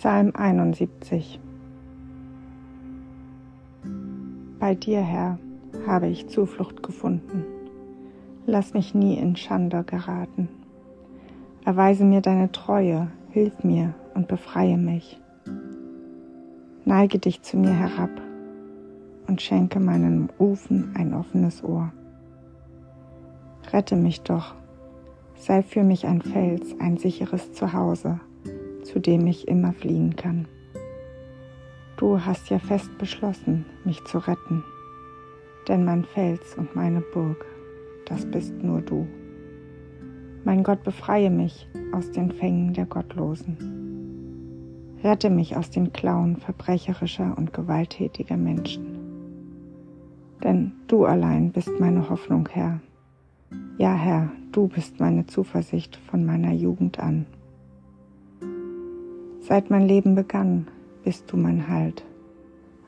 Psalm 71 Bei dir, Herr, habe ich Zuflucht gefunden. Lass mich nie in Schande geraten. Erweise mir deine Treue, hilf mir und befreie mich. Neige dich zu mir herab und schenke meinen Rufen ein offenes Ohr. Rette mich doch, sei für mich ein Fels, ein sicheres Zuhause zu dem ich immer fliehen kann. Du hast ja fest beschlossen, mich zu retten, denn mein Fels und meine Burg, das bist nur du. Mein Gott, befreie mich aus den Fängen der Gottlosen. Rette mich aus den Klauen verbrecherischer und gewalttätiger Menschen. Denn du allein bist meine Hoffnung, Herr. Ja, Herr, du bist meine Zuversicht von meiner Jugend an. Seit mein Leben begann, bist du mein Halt.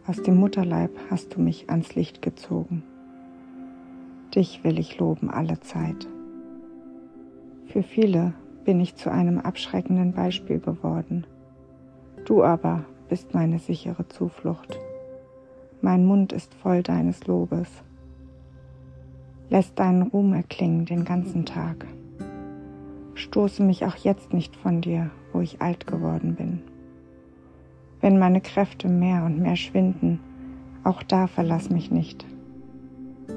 Aus dem Mutterleib hast du mich ans Licht gezogen. Dich will ich loben alle Zeit. Für viele bin ich zu einem abschreckenden Beispiel geworden. Du aber bist meine sichere Zuflucht. Mein Mund ist voll deines Lobes. Lässt deinen Ruhm erklingen den ganzen Tag. Stoße mich auch jetzt nicht von dir wo ich alt geworden bin. Wenn meine Kräfte mehr und mehr schwinden, auch da verlass mich nicht.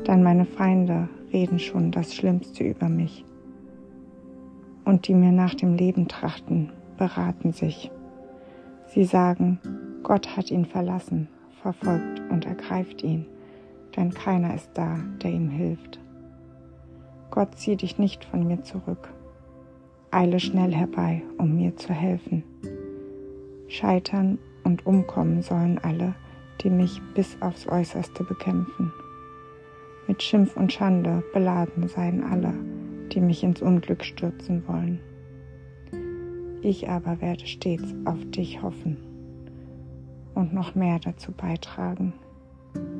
Dann meine Feinde reden schon das Schlimmste über mich. Und die mir nach dem Leben trachten, beraten sich. Sie sagen, Gott hat ihn verlassen, verfolgt und ergreift ihn, denn keiner ist da, der ihm hilft. Gott zieh dich nicht von mir zurück eile schnell herbei, um mir zu helfen. Scheitern und umkommen sollen alle, die mich bis aufs äußerste bekämpfen. Mit Schimpf und Schande beladen seien alle, die mich ins Unglück stürzen wollen. Ich aber werde stets auf dich hoffen und noch mehr dazu beitragen,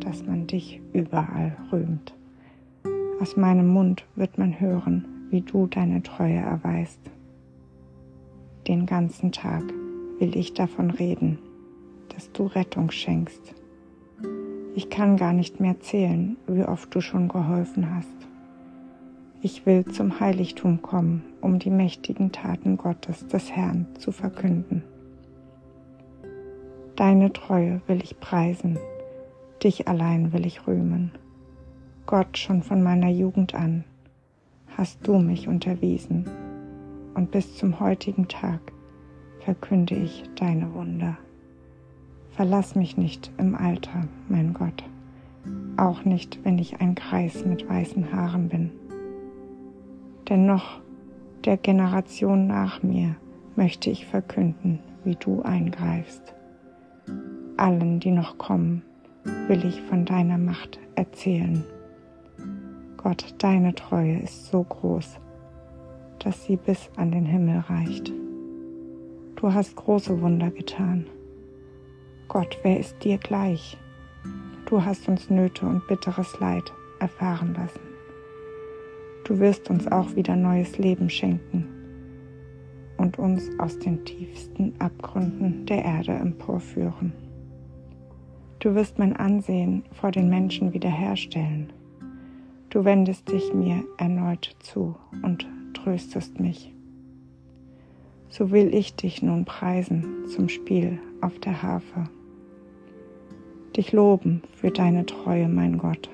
dass man dich überall rühmt. Aus meinem Mund wird man hören, wie du deine Treue erweist. Den ganzen Tag will ich davon reden, dass du Rettung schenkst. Ich kann gar nicht mehr zählen, wie oft du schon geholfen hast. Ich will zum Heiligtum kommen, um die mächtigen Taten Gottes des Herrn zu verkünden. Deine Treue will ich preisen, dich allein will ich rühmen. Gott schon von meiner Jugend an hast du mich unterwiesen, und bis zum heutigen Tag verkünde ich deine Wunder. Verlass mich nicht im Alter, mein Gott, auch nicht, wenn ich ein Kreis mit weißen Haaren bin. Denn noch der Generation nach mir möchte ich verkünden, wie du eingreifst. Allen, die noch kommen, will ich von deiner Macht erzählen. Gott, deine Treue ist so groß, dass sie bis an den Himmel reicht. Du hast große Wunder getan. Gott, wer ist dir gleich? Du hast uns Nöte und bitteres Leid erfahren lassen. Du wirst uns auch wieder neues Leben schenken und uns aus den tiefsten Abgründen der Erde emporführen. Du wirst mein Ansehen vor den Menschen wiederherstellen Du wendest dich mir erneut zu und tröstest mich. So will ich dich nun preisen zum Spiel auf der Harfe. Dich loben für deine Treue, mein Gott.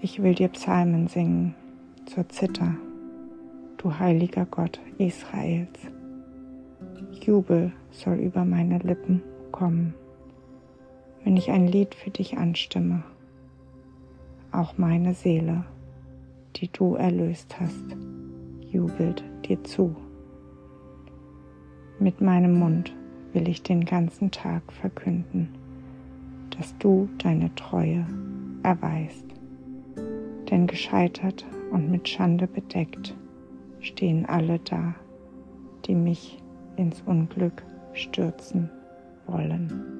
Ich will dir Psalmen singen zur Zither, du heiliger Gott Israels. Jubel soll über meine Lippen kommen, wenn ich ein Lied für dich anstimme auch meine Seele, die du erlöst hast, jubelt dir zu. Mit meinem Mund will ich den ganzen Tag verkünden, dass du deine Treue erweist. Denn gescheitert und mit Schande bedeckt stehen alle da, die mich ins Unglück stürzen wollen.